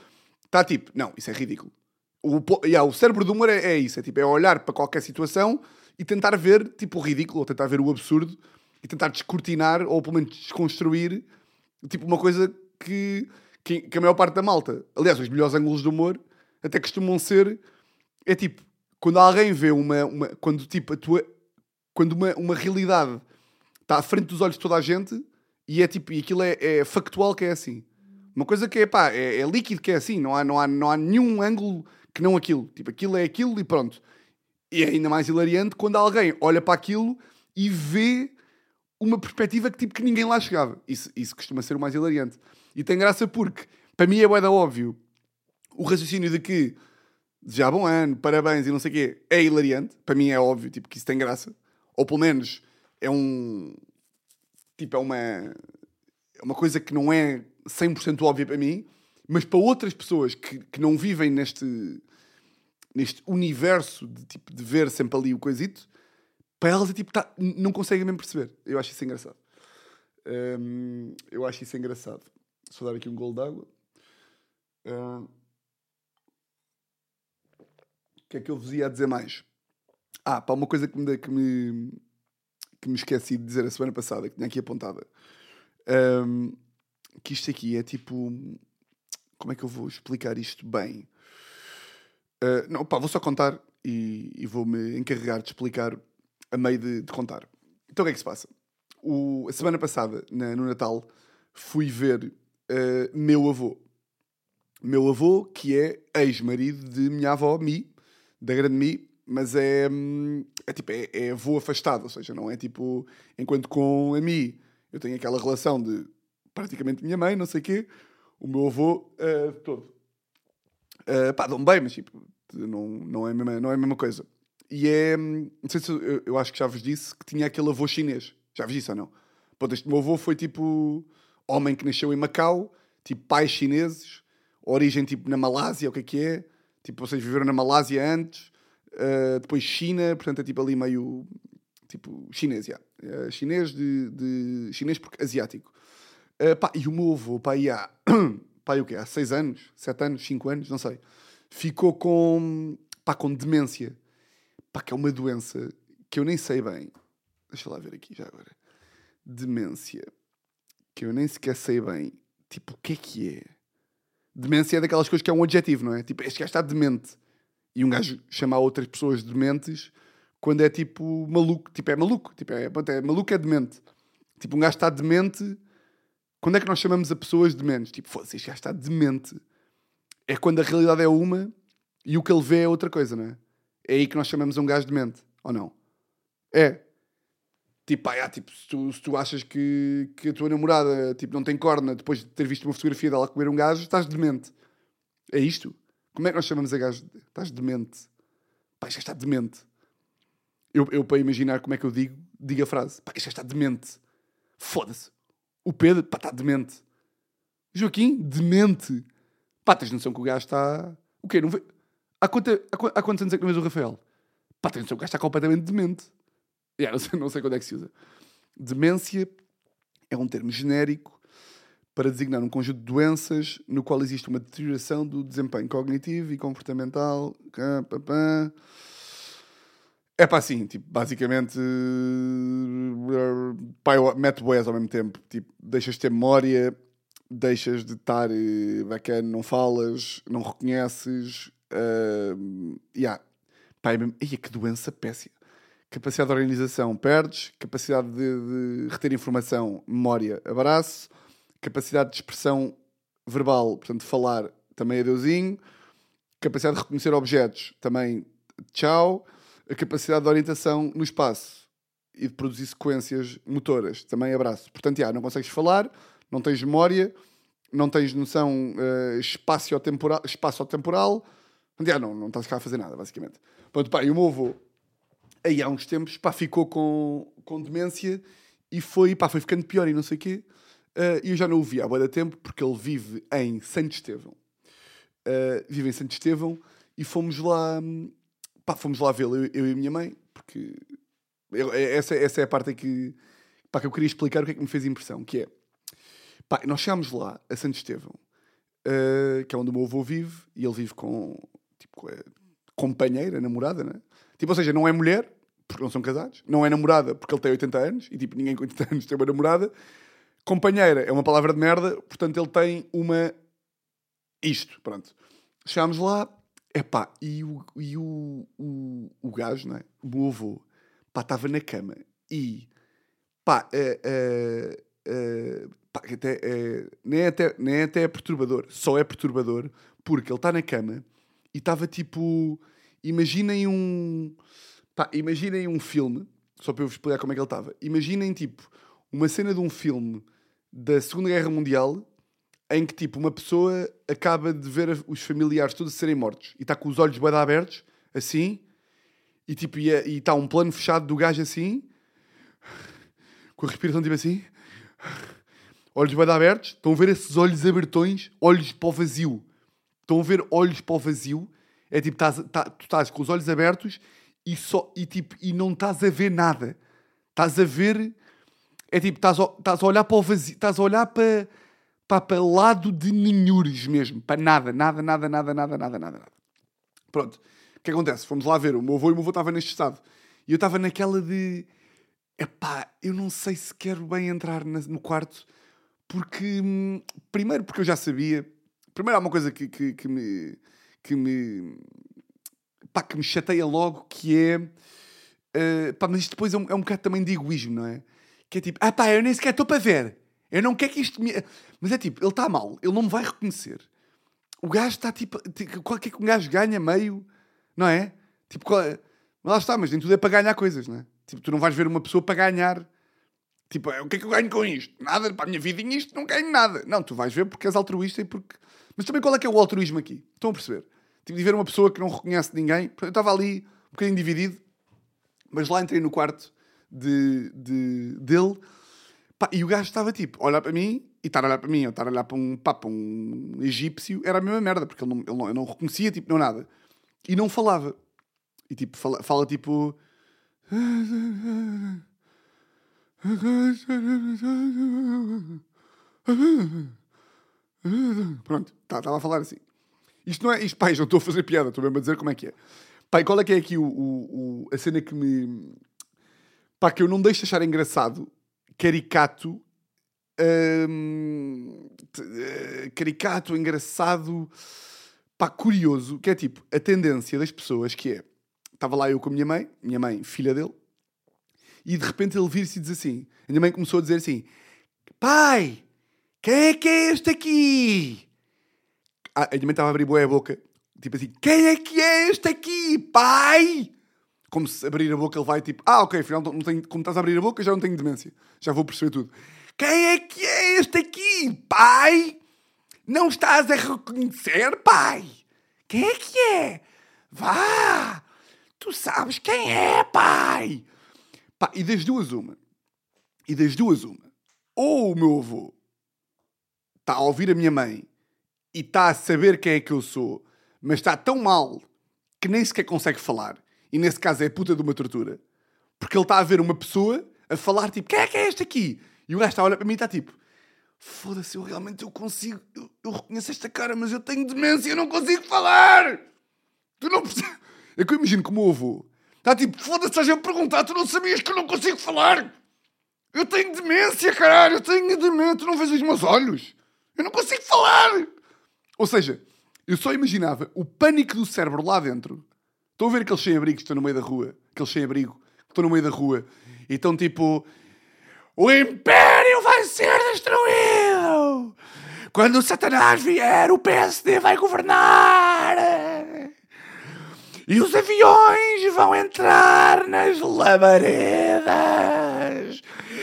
está tipo, não, isso é ridículo. O, yeah, o cérebro de humor é, é, isso, é tipo, é olhar para qualquer situação e tentar ver tipo o ridículo, ou tentar ver o absurdo e tentar descortinar ou pelo menos desconstruir tipo uma coisa que, que, que a maior parte da malta, aliás, os melhores ângulos de humor até costumam ser. É tipo, quando alguém vê uma. uma quando tipo, a tua. Quando uma, uma realidade está à frente dos olhos de toda a gente e é tipo. E aquilo é, é factual que é assim. Uma coisa que é pá, é, é, líquido que é assim. Não há, não, há, não há nenhum ângulo que não aquilo. Tipo, aquilo é aquilo e pronto. E é ainda mais hilariante quando alguém olha para aquilo e vê uma perspectiva que tipo que ninguém lá chegava. Isso, isso costuma ser o mais hilariante. E tem graça porque, para mim é boeda óbvio o raciocínio de que já bom ano, parabéns e não sei o quê, é hilariante. Para mim é óbvio, tipo, que isso tem graça. Ou pelo menos é um... Tipo, é uma... É uma coisa que não é 100% óbvia para mim, mas para outras pessoas que, que não vivem neste, neste universo de, tipo, de ver sempre ali o coisito, para elas é tipo, tá, não conseguem mesmo perceber. Eu acho isso engraçado. Hum, eu acho isso engraçado. Só dar aqui um gol d'água. Uh, o que é que eu vos ia dizer mais? Ah, pá, uma coisa que me, que me, que me esqueci de dizer a semana passada, que tinha aqui apontada. Um, que isto aqui é tipo. Como é que eu vou explicar isto bem? Uh, não, pá, vou só contar e, e vou-me encarregar de explicar a meio de, de, contar. Então o que é que se passa? O, a semana passada, na, no Natal, fui ver uh, meu avô. Meu avô, que é ex-marido de minha avó, Mi, da grande Mi, mas é, hum, é tipo, é, é avô afastado, ou seja, não é tipo, enquanto com a Mi eu tenho aquela relação de praticamente minha mãe, não sei o quê, o meu avô uh, todo. Uh, pá, dão bem, mas tipo, não, não, é a mesma, não é a mesma coisa. E é, hum, não sei se eu, eu acho que já vos disse que tinha aquele avô chinês. Já vos disse ou não? Pô, este meu avô foi tipo homem que nasceu em Macau, tipo pais chineses, origem tipo na Malásia, o que é que é? Tipo, vocês viveram na Malásia antes, uh, depois China, portanto é tipo ali meio. Tipo, chinês, já. Uh, chinês de, de. Chinês porque asiático. Uh, pá, e o meu avô, pá, e há. pá, o quê? Há 6 anos, 7 anos, 5 anos, não sei. Ficou com. pá, com demência. Pá, que é uma doença que eu nem sei bem. Deixa lá ver aqui já agora. Demência. Que eu nem sequer sei bem. Tipo, o que é que é? Demência é daquelas coisas que é um adjetivo, não é? Tipo, este gajo está demente. E um gajo chama outras pessoas dementes quando é tipo maluco. Tipo, é maluco. Tipo, é, pronto, é maluco é demente. Tipo, um gajo está demente. Quando é que nós chamamos a pessoas dementes? Tipo, foda-se, este gajo está demente. É quando a realidade é uma e o que ele vê é outra coisa, não é? É aí que nós chamamos um gajo demente. Ou não? É. Tipo, ah, tipo se, tu, se tu achas que, que a tua namorada tipo, não tem corna depois de ter visto uma fotografia dela comer um gajo, estás demente. É isto? Como é que nós chamamos a gajo? Estás demente. Pá, isto está demente. Eu, eu, para imaginar como é que eu digo, digo a frase. Pá, isto está demente. Foda-se. O Pedro, pá, está demente. Joaquim, demente. Pá, tens noção que o gajo está... O quê? Não vê... há, quanta, há, há quantos anos é que não vês o Rafael? Pá, tens noção que o gajo está completamente demente. Yeah, não, sei, não sei quando é que se usa. Demência é um termo genérico para designar um conjunto de doenças no qual existe uma deterioração do desempenho cognitivo e comportamental. É pá, assim, tipo, basicamente pá, mete boés ao mesmo tempo. Tipo, deixas de ter memória, deixas de estar eh, bacana, não falas, não reconheces. Uh, yeah. É. Ia, que doença péssima capacidade de organização, perdes, capacidade de, de, reter informação, memória, abraço, capacidade de expressão verbal, portanto, falar, também adeusinho, capacidade de reconhecer objetos, também tchau, a capacidade de orientação no espaço e de produzir sequências motoras, também abraço. Portanto, já, não consegues falar, não tens memória, não tens noção uh, espaço-temporal, espaço-temporal, não, não estás cá a fazer nada, basicamente. Pronto, pá, e o meu avô aí há uns tempos, pá, ficou com, com demência e foi, pá, foi ficando pior e não sei o quê. Uh, e eu já não o vi há muito tempo, porque ele vive em Santo Estevão. Uh, vive em Santo Estevão e fomos lá, pá, fomos lá vê-lo, eu, eu, e a minha mãe, porque eu, é, essa, essa é a parte que, pá, que eu queria explicar o que é que me fez impressão, que é, pá, nós chegámos lá a Santo Estevão, uh, que é onde o meu avô vive, e ele vive com, tipo, com companheira, namorada, né? Tipo, ou seja, não é mulher, porque não são casados. Não é namorada, porque ele tem 80 anos. E, tipo, ninguém com 80 anos tem uma namorada. Companheira é uma palavra de merda, portanto, ele tem uma... Isto, pronto. Chegámos lá, epá, e o, e o, o, o gajo, não é? O meu avô, pá, estava na cama e, pá, é, é, é, pá até, nem, é até, nem é até perturbador, só é perturbador porque ele está na cama e estava tipo imaginem um. Pá, imaginem um filme, só para eu vos explicar como é que ele estava. Imaginem, tipo, uma cena de um filme da Segunda Guerra Mundial em que, tipo, uma pessoa acaba de ver os familiares todos serem mortos e está com os olhos bem abertos, assim, e, tipo, e é, está um plano fechado do gajo assim, com a respiração, tipo assim, olhos bem abertos, estão a ver esses olhos abertões, olhos para o vazio. Estão a ver olhos para o vazio é tipo, tá, tu estás com os olhos abertos e, só, e, tipo, e não estás a ver nada. Estás a ver. É tipo, estás a, estás a olhar para o vazio, estás a olhar para, para, para lado de ninhures mesmo. Para nada, nada, nada, nada, nada, nada, nada. Pronto. O que acontece? Fomos lá ver. O meu avô e o meu avô estavam neste estado. E eu estava naquela de. Epá, eu não sei se quero bem entrar no quarto. Porque. Hum, primeiro, porque eu já sabia. Primeiro, há uma coisa que, que, que me que me, pá, que me chateia logo, que é. Uh, pá, mas isto depois é um, é um bocado também de egoísmo, não é? Que é tipo, ah pá, eu nem sequer estou para ver. Eu não quero que isto me. Mas é tipo, ele está mal, ele não me vai reconhecer. O gajo está tipo. Qual que é que um gajo ganha meio, não é? Tipo, qual é? Lá está, mas nem tudo é para ganhar coisas, não é? Tipo, tu não vais ver uma pessoa para ganhar. Tipo, o que é que eu ganho com isto? Nada, para a minha vidinha isto não ganho nada. Não, tu vais ver porque és altruísta e porque. Mas também qual é que é o altruísmo aqui? Estão a perceber? Tipo, de ver uma pessoa que não reconhece ninguém. Eu estava ali um bocadinho dividido, mas lá entrei no quarto de, de, dele pá, e o gajo estava tipo, olhar para mim e estar a olhar para mim ou estar a olhar para um, pá, para um egípcio era a mesma merda, porque ele não, ele não, eu não reconhecia, tipo, não nada. E não falava. E tipo, fala, fala tipo. Pronto, estava tá, a falar assim. Isto não é. Isto, pai, já estou a fazer piada, estou mesmo a dizer como é que é. Pai, qual é que é aqui o, o, o, a cena que me. Pá, que eu não deixo achar engraçado, caricato, hum, eh, caricato, engraçado, pá, curioso, que é tipo a tendência das pessoas que é. Estava lá eu com a minha mãe, minha mãe, filha dele, e de repente ele vira-se e diz assim: a minha mãe começou a dizer assim: Pai, quem é que é este aqui? Ah, a minha mãe estava a abrir boa a boca, tipo assim: Quem é que é este aqui, pai? Como se abrir a boca ele vai tipo: Ah, ok, afinal, não tenho, como estás a abrir a boca, já não tenho demência, já vou perceber tudo. Quem é que é este aqui, pai? Não estás a reconhecer, pai? Quem é que é? Vá! Tu sabes quem é, pai! Pá, e das duas, uma. E das duas, uma. Ou o meu avô está a ouvir a minha mãe e está a saber quem é que eu sou, mas está tão mal que nem sequer consegue falar. E nesse caso é puta de uma tortura. Porque ele está a ver uma pessoa a falar tipo, quem é que é este aqui? E o gajo está a olhar para mim e está tipo, foda-se, eu realmente eu consigo, eu, eu reconheço esta cara, mas eu tenho demência, eu não consigo falar! Tu não percebes? É que eu imagino que o avô está tipo, foda-se, estás a perguntar, tu não sabias que eu não consigo falar? Eu tenho demência, caralho, eu tenho demência, tu não vês os meus olhos? Eu não consigo falar! Ou seja, eu só imaginava o pânico do cérebro lá dentro. Estão a ver aqueles sem-abrigo que estão no meio da rua? Aqueles sem-abrigo que estão no meio da rua e estão tipo. O Império vai ser destruído! Quando o Satanás vier, o PSD vai governar! E os aviões vão entrar nas labaredas!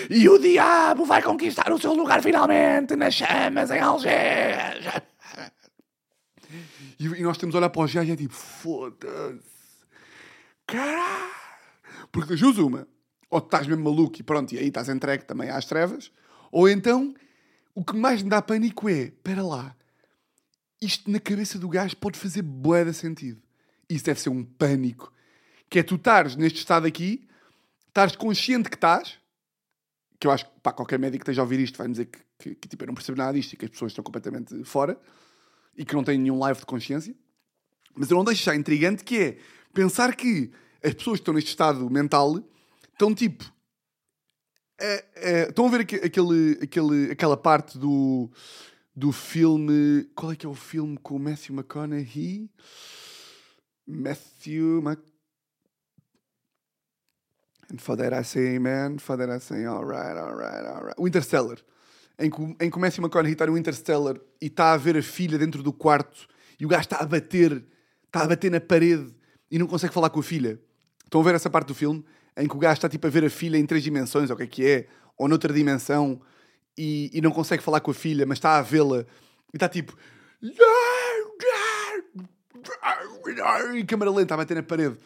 E o diabo vai conquistar o seu lugar finalmente nas chamas em Algés! E, e nós temos a olhar para o Algés e é tipo, foda-se! Caralho! Porque das duas uma, ou estás mesmo maluco e pronto, e aí estás entregue também às trevas, ou então o que mais me dá pânico é, espera lá, isto na cabeça do gajo pode fazer de sentido. Isso deve ser um pânico. Que é tu estares neste estado aqui, estares consciente que estás, que eu acho que qualquer médico que esteja a ouvir isto vai dizer que, que, que, tipo, eu não percebo nada disto e que as pessoas estão completamente fora e que não têm nenhum live de consciência. Mas eu não deixo já intrigante que é pensar que as pessoas que estão neste estado mental estão tipo. é, é, estão a ver aque- aquele, aquele, aquela parte do, do filme. Qual é que é o filme com o Matthew McConaughey? Matthew Mc... And for that I say amen, for that I say alright, alright, alright. O Interstellar. Em que, em que o Matthew McConaughey está no Interstellar e está a ver a filha dentro do quarto e o gajo está a bater, está a bater na parede e não consegue falar com a filha. Estão a ver essa parte do filme em que o gajo está tipo a ver a filha em três dimensões, ou o que é que é, ou noutra dimensão, e, e não consegue falar com a filha, mas está a vê-la e está tipo. E câmara lenta a bater na parede.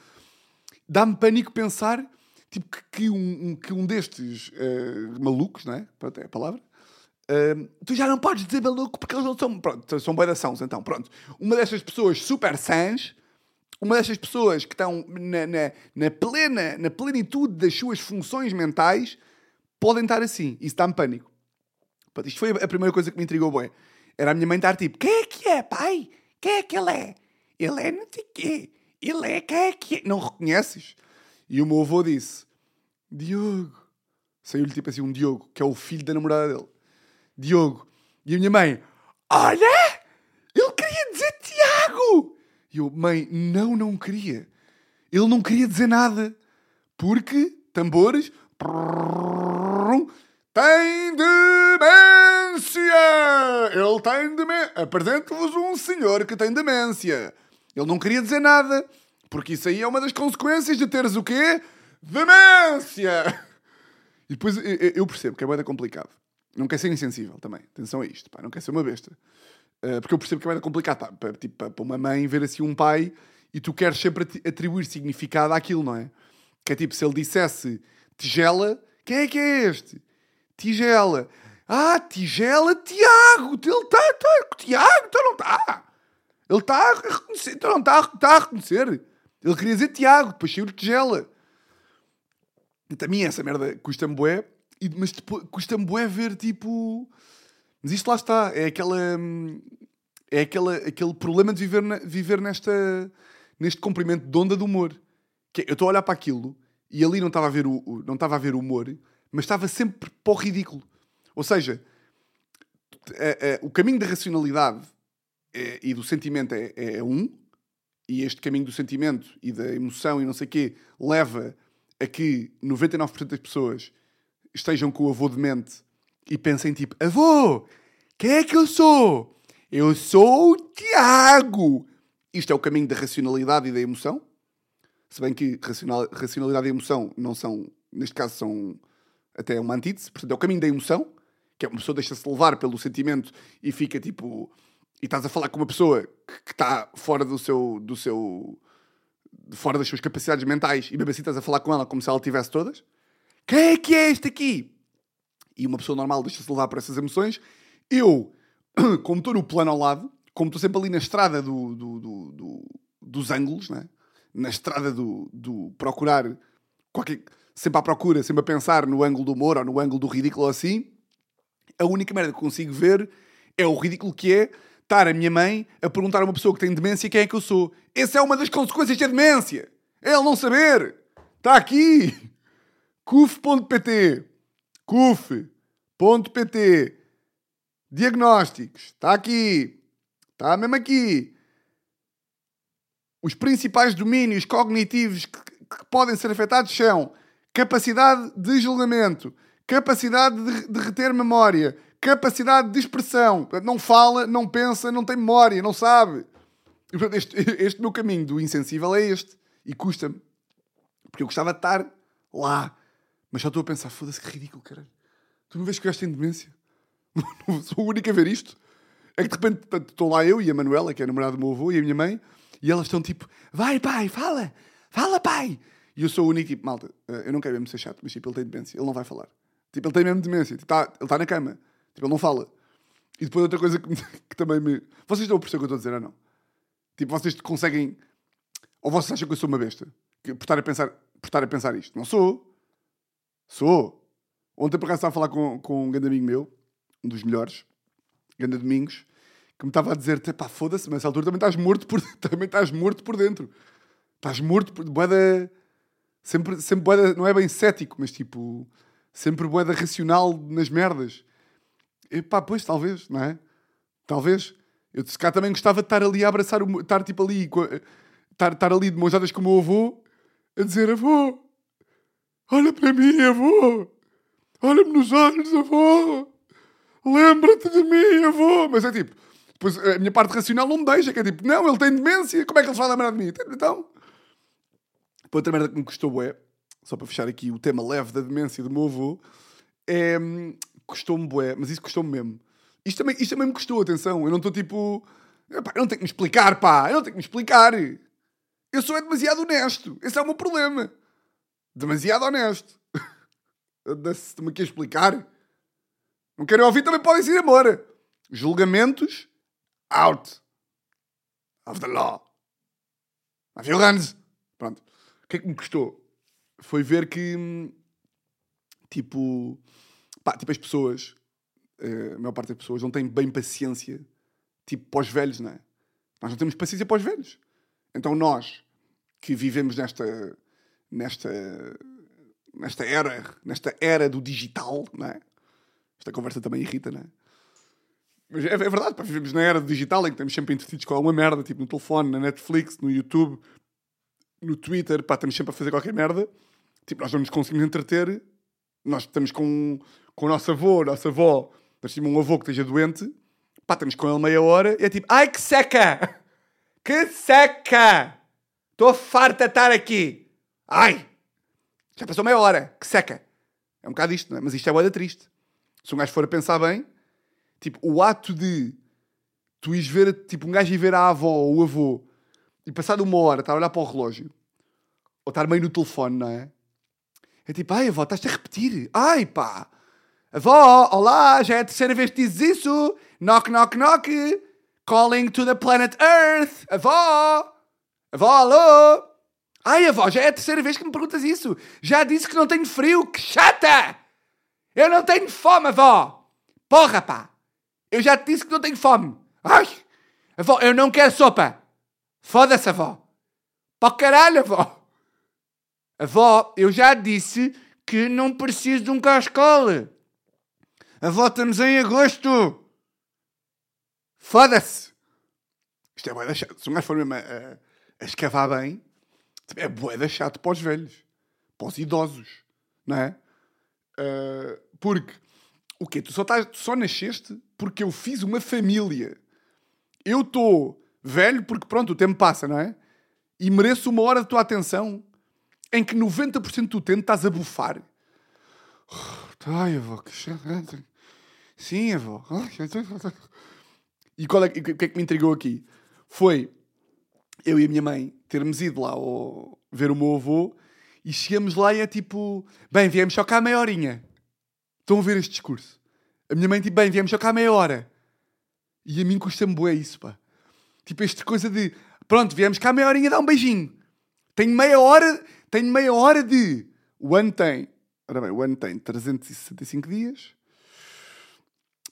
Dá-me pânico pensar tipo, que, que um, um- que um destes eh, malucos, não é? Pronto, é a palavra. Eh, tu já não podes dizer maluco porque eles não são. Pronto, são boedações, então. Pronto. Uma destas pessoas super sãs uma destas pessoas que estão na, na, na plena, na plenitude das suas funções mentais podem estar assim. Isso dá-me pânico. Pronto, isto foi a primeira coisa que me intrigou, bué. Era a minha mãe estar tipo, quem é que é, pai? Quem é que ele é? Ele é não sei quê. Ele é quem é que é? Não reconheces? E o meu avô disse, Diogo. Saiu-lhe tipo assim um Diogo, que é o filho da namorada dele. Diogo. E a minha mãe, olha! Ele queria dizer Tiago! E eu, mãe, não, não queria. Ele não queria dizer nada. Porque, tambores, tem demência! Ele tem demência. Apresento-vos um senhor que tem demência. Ele não queria dizer nada. Porque isso aí é uma das consequências de teres o quê? Demência! E depois eu- percebo que é bem complicado. Não quer ser insensível também. Atenção a isto, pá. Não quer ser uma besta. Uh, porque eu percebo que é bem complicado, pá. Para, tipo, para- uma mãe ver assim um pai e tu queres sempre atribuir significado àquilo, não é? Que é tipo, se ele dissesse tigela, quem é que é este? Tigela. Ah, tigela, Tiago. Ele está, está, Tiago, então não está. Ele está a reconhecer, então não está, está a reconhecer. Ele queria dizer Tiago, depois saiu tigela. E também essa merda custa-me bué, e- mas depois custa-me bué ver tipo. Mas isto lá está, é aquela. hum, É aquela, aquele problema de viver, viver nesta, neste comprimento de onda de humor. Que é, eu estou a olhar para aquilo e ali não estava a ver o, não estava a ver o humor, mas estava sempre para o ridículo. Ou seja, eh, eh, o caminho da racionalidade eh, e do sentimento é, é- é um, e este caminho do sentimento e da emoção e não sei o quê leva a que 99% das pessoas estejam com o avô de mente e pensem tipo, avô, quem é que eu sou? Eu sou o Tiago. Isto é o caminho da racionalidade e da emoção. Se bem que racional- racionalidade e emoção não são, neste caso, são até uma antítese. Portanto, é o caminho da emoção, que é uma pessoa deixa-se levar pelo sentimento e fica tipo. E estás a falar com uma pessoa que, está fora do seu, do seu. fora das suas capacidades mentais e mesmo assim estás a falar com ela como se ela tivesse todas. Quem é que é este aqui? E uma pessoa normal deixa-se levar por essas emoções. Eu, como estou no plano ao lado, como estou sempre ali na estrada do, do- do- do- dos ângulos, né? na estrada do, do procurar qualquer, sempre à procura, sempre a pensar no ângulo do humor ou no ângulo do ridículo ou assim, a única merda que consigo ver é o ridículo que é estar a minha mãe a perguntar a uma pessoa que tem demência quem é que eu sou. Essa é uma das consequências da demência. É ele não saber. Está aqui. cuf.pt cuf.pt Diagnósticos. Está aqui. Está mesmo aqui. Os principais domínios cognitivos que, que podem ser afetados são capacidade de julgamento, capacidade de, de reter memória, capacidade de expressão. Não fala, não pensa, não tem memória, não sabe. Este, este meu caminho do insensível é este. E custa-me. Porque eu gostava de estar lá. Mas só estou a pensar, foda-se que ridículo, caralho. Tu não vês que o gajo tem demência? Sou o único a ver isto. É que de repente estou lá eu e a Manuela, que é a namorada do meu avô, e a minha mãe, e elas estão tipo, vai pai, fala, fala pai. E eu sou o único tipo, malta, eh, eu não quero mesmo ser chato, mas tipo, ele tem demência, ele não vai falar. Tipo, ele tem mesmo demência, tipo, tá, ele está na cama, tipo, ele não fala. E depois outra coisa que, que também me. Vocês estão a perceber o que eu estou a dizer ou não? Tipo, vocês conseguem. Ou vocês acham que eu sou uma besta? Que, por, estar a pensar, por estar a pensar isto? Não sou. Sou. Ontem por acaso estava a falar com, com um grande amigo meu, um dos melhores, Ganda Domingos, que me estava a dizer: pá, foda-se, mas nessa altura também estás morto por, também estás morto por dentro. Estás morto por boeda. Sempre, sempre boeda, não é bem cético, mas tipo, sempre boeda racional nas merdas. E pá, pois, talvez, não é? Talvez. Eu se cá também gostava de estar ali a abraçar, o, estar tipo ali, co- estar, estar ali de mãos dadas com o meu avô, a dizer: avô, olha para mim, avô, olha-me nos olhos, avô, lembra-te de mim, avô. Mas é tipo, depois a minha parte racional não me deixa, que é tipo, não, ele tem demência, como é que ele se vai lembrar de mim? Então, Pô, outra merda que me custou bué, só para fechar aqui o tema leve da demência do meu avô, é, custou-me bué, mas isso custou-me mesmo. Isto também, isto também me custou, atenção, eu não estou tipo, epá, eu não tenho que me explicar, pá, eu não tenho que me explicar. Eu sou é demasiado honesto, esse é o meu problema. Demasiado honesto. Estou-me aqui a explicar. Não querem ouvir, também podem ir embora. Julgamentos, out. Of the law. Your hands. Pronto. O que é que me custou? Foi ver que, hum, tipo, pá, tipo as pessoas, eh, a maior parte das pessoas não têm bem paciência, tipo, para os velhos, não é? Nós não temos paciência para os velhos. Então nós, que vivemos nesta, nesta, nesta era, nesta era do digital, não é? Esta conversa também irrita, não é? Mas é, é verdade, pá, vivemos na era do digital em que estamos sempre entretidos com alguma merda, tipo no telefone, na Netflix, no YouTube, no Twitter, pá, estamos sempre a fazer qualquer merda. Tipo, nós não nos conseguimos entreter. Nós estamos com, com o nosso avô, nossa avó, nós temos um avô que esteja doente, pá, estamos com ele meia hora e é tipo, ai que seca! Que seca! Estou farta de estar aqui! Ai! Já passou meia hora, que seca! É um bocado isto, não é? Mas isto é boeda triste. Se um gajo for a pensar bem, tipo, o ato de tu ires ver, tipo, um gajo ir ver a avó ou o avô e passado uma hora estar a olhar para o relógio ou estar meio no telefone, não é? É tipo, ai avó, estás-te a repetir. Ai pá! Avó, olá, já é a terceira vez que dizes isso. Knock, knock, knock. Calling to the planet Earth. Avó! Avó, alô! Ai avó, já é a terceira vez que me perguntas isso. Já disse que não tenho frio. Que chata! Eu não tenho fome, avó! Porra, pá! Eu já te disse que não tenho fome. Ai! Avó, eu não quero sopa. Foda-se, avó. O caralho, avó. Avó, eu já disse que não preciso de um cascole. Avó, estamos em agosto. Foda-se! Isto é boeda chato. Se um gajo for mesmo a, a, a escavar bem, é boeda chato para os velhos, para os idosos, não é? Uh, porque, o quê? Tu só, estás, tu só nasceste porque eu fiz uma família. Eu estou velho porque, pronto, o tempo passa, não é? E mereço uma hora de tua atenção em que 90% do tempo estás a bufar. Ai, avó, que chato. Sim, avó. E qual é, o que é que me intrigou aqui? Foi eu e a minha mãe termos ido lá ao, ver o meu avô e chegamos lá e é tipo, bem, viemos só cá meia horinha. Estão a ver este discurso? A minha mãe tipo, bem, viemos só cá meia hora. E a mim custa-me boa isso, pá. Tipo, esta coisa de, pronto, viemos cá meia horinha dar um beijinho. Tenho meia hora, tenho meia hora de... O ano tem, ora bem, o ano tem 365 dias.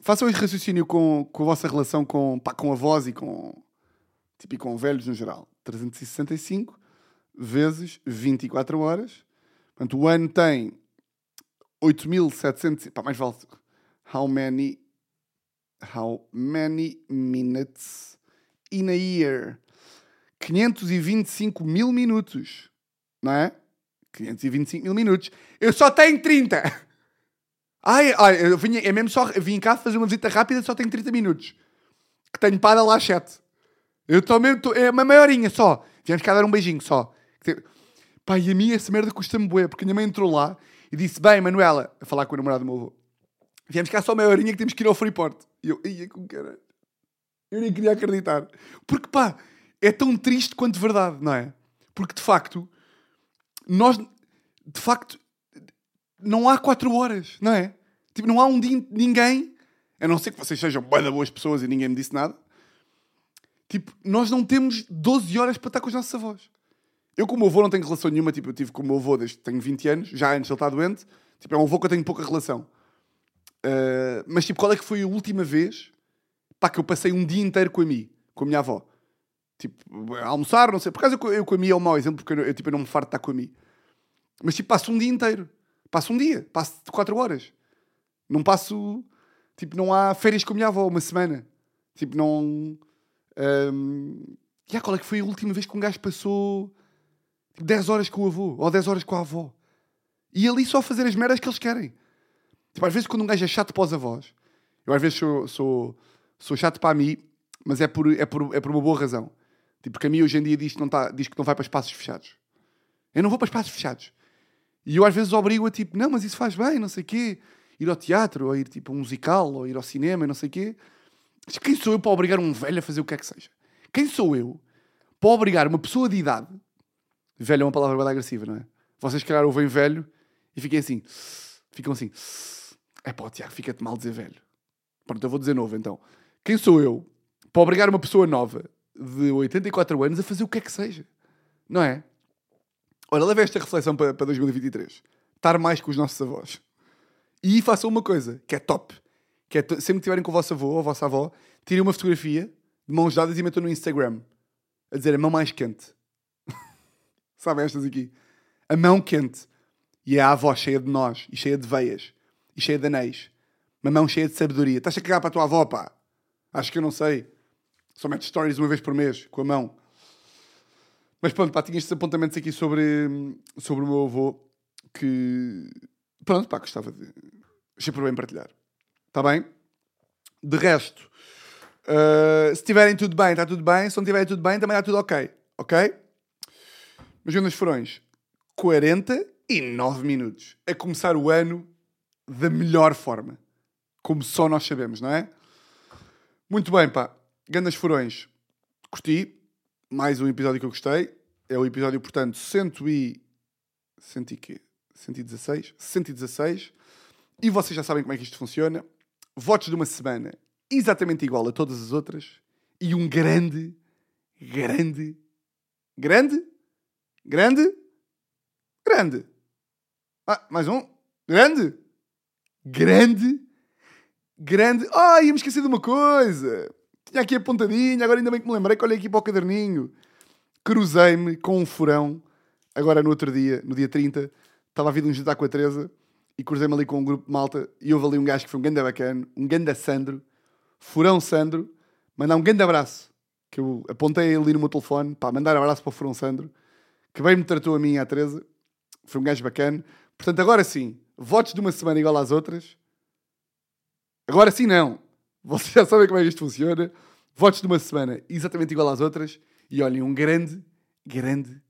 Façam este raciocínio com, com a vossa relação com, pá, com avós e com, tipo, e com velhos no geral. 365 vezes 24 horas. Portanto, o ano tem 8.700... Pá, mais vale... How many... How many minutes in a year? 525 mil minutos. Não é? 525 mil minutos. Eu só tenho 30. Ai, ai eu vinha, é mesmo só... vim cá fazer uma visita rápida só tenho 30 minutos. Que tenho para lá 7. Eu mesmo... Tô, é uma maiorinha só. Viemos cá dar um beijinho só. Pá, e a mim essa merda custa-me bué, porque a minha mãe entrou lá e disse, bem, Manuela, a falar com o namorado do meu avô, viemos cá só meia horinha que temos que ir ao Freeport. E eu, ia com caralho. Eu nem queria acreditar. Porque, pá, é tão triste quanto verdade, não é? Porque, de facto, nós, de facto, não há quatro horas, não é? Tipo, não há um dia, ninguém, a não ser que vocês sejam boas pessoas e ninguém me disse nada, tipo, nós não temos 12 horas para estar com os nossos avós. Eu com o meu avô não tenho relação nenhuma, tipo, eu tive com o meu avô desde que tenho 20 anos, já antes ele estar doente, tipo, é um avô que eu tenho pouca relação. Uh, mas, tipo, qual é que foi a última vez, pá, que eu passei um dia inteiro com a mim, com a minha avó? Tipo, almoçar, não sei, por acaso eu, eu com a mim é um mau exemplo, porque eu, eu, tipo, eu não me farto de estar com a mim. Mas, tipo, passo um dia inteiro. Passo um dia, passo 4 horas. Não passo, tipo, não há férias com a minha avó, uma semana. Tipo, não... Um, e yeah, qual é que foi a última vez que um gajo passou 10 horas com o avô ou 10 horas com a avó. E ali só fazer as merdas que eles querem. Tipo, às vezes quando um gajo é chato para os avós, eu às vezes sou, sou, sou chato para mim, mas é por, é, por, é por uma boa razão. Tipo, porque a mim hoje em dia diz que, não tá, diz que não vai para espaços fechados. Eu não vou para espaços fechados. E eu às vezes obrigo a tipo, não, mas isso faz bem, não sei o quê. Ir ao teatro, ou ir tipo a um musical, ou ir ao cinema, não sei o quê. Quem sou eu para obrigar um velho a fazer o que é que seja? Quem sou eu para obrigar uma pessoa de idade Velho é uma palavra bem agressiva, não é? Vocês, calhar, ouvem velho e fiquem assim. Ficam assim. É pá, Tiago, fica-te mal dizer velho. Pronto, eu vou dizer novo então. Quem sou eu para obrigar uma pessoa nova de 84 anos a fazer o que é que seja? Não é? Olha, leve esta reflexão para, para 2023. Estar mais com os nossos avós. E façam uma coisa, que é top. Que é, sempre que estiverem com o vosso avô ou a vossa avó, tirem uma fotografia de mãos dadas e metam no Instagram. A dizer a mão mais quente. Sabem estas aqui? A mão quente. E a avó cheia de nós, e cheia de veias, e cheia de anéis. Uma mão cheia de sabedoria. Estás a cagar para a tua avó, pá? Acho que eu não sei. Só metes stories uma vez por mês, com a mão. Mas pronto, pá, tinha estes apontamentos aqui sobre, sobre o meu avô, que... Pronto, pá, gostava de... Achei por bem partilhar. Está bem? De resto, uh, se estiverem tudo bem, está tudo bem. Se não estiverem tudo bem, também está tudo ok. Ok? Mas Jonas Furões, 49 minutos a começar o ano da melhor forma. Como só nós sabemos, não é? Muito bem, pá. Gandas Furões. Curti. Mais um episódio que eu gostei. É o episódio, portanto, 100 e... 100 e quê? 116? 116. E vocês já sabem como é que isto funciona. Votos de uma semana exatamente igual a todas as outras. E um grande, grande, grande Grande? Grande. Ah, mais um. Grande? Grande? Grande. Ah, ia-me esquecer de uma coisa. Tinha aqui apontadinha, agora ainda bem que me lembrei que olhei aqui para o caderninho. Cruzei-me com um furão, agora no outro dia, no dia 30, estava a vir um jantar com a Teresa e cruzei-me ali com um grupo de malta e houve ali um gajo que foi um ganda bacana, um ganda Sandro, furão Sandro, mandar um grande abraço, que eu apontei ali no meu telefone, pá, mandar um abraço para o Furão Sandro, que bem me tratou a mim e à Teresa. Foi um gajo bacana. Portanto, agora sim, votos de uma semana igual às outras. Agora sim não. Vocês já sabem como é que isto funciona. Votos de uma semana exatamente igual às outras. E olhem, um grande, grande,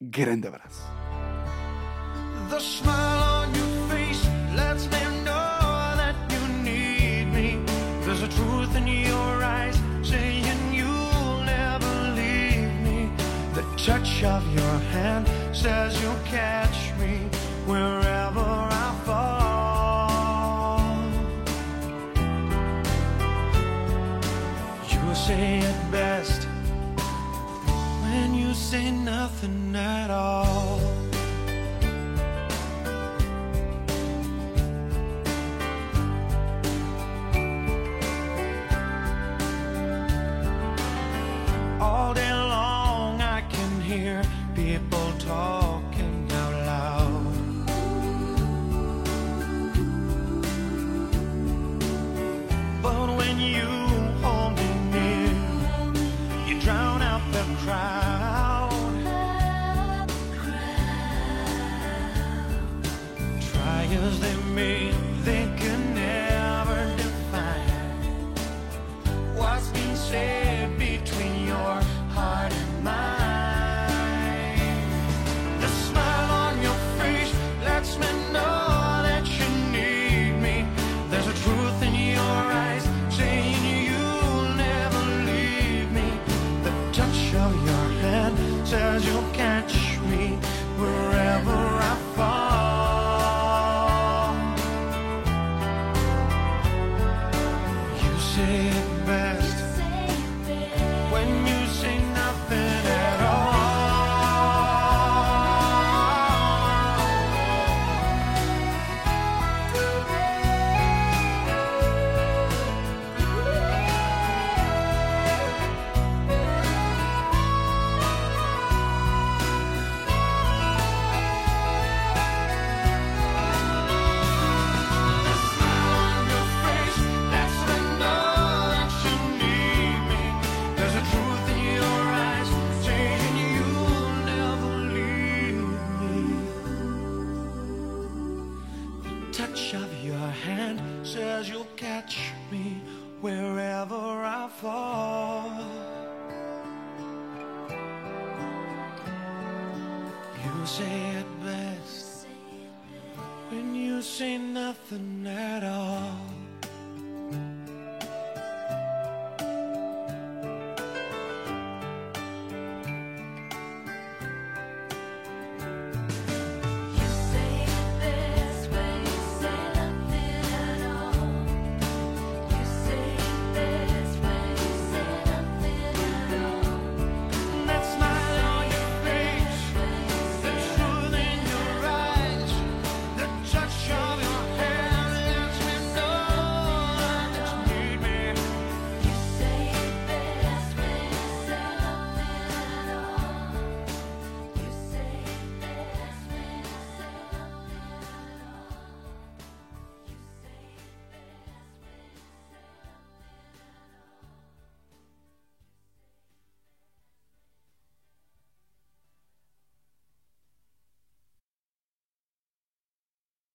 grande abraço. Lets me know that you need me. There's a truth in your eyes saying you'll never leave me. The touch of your hand says you'll catch me wherever I fall. You say it best when you say nothing at all. All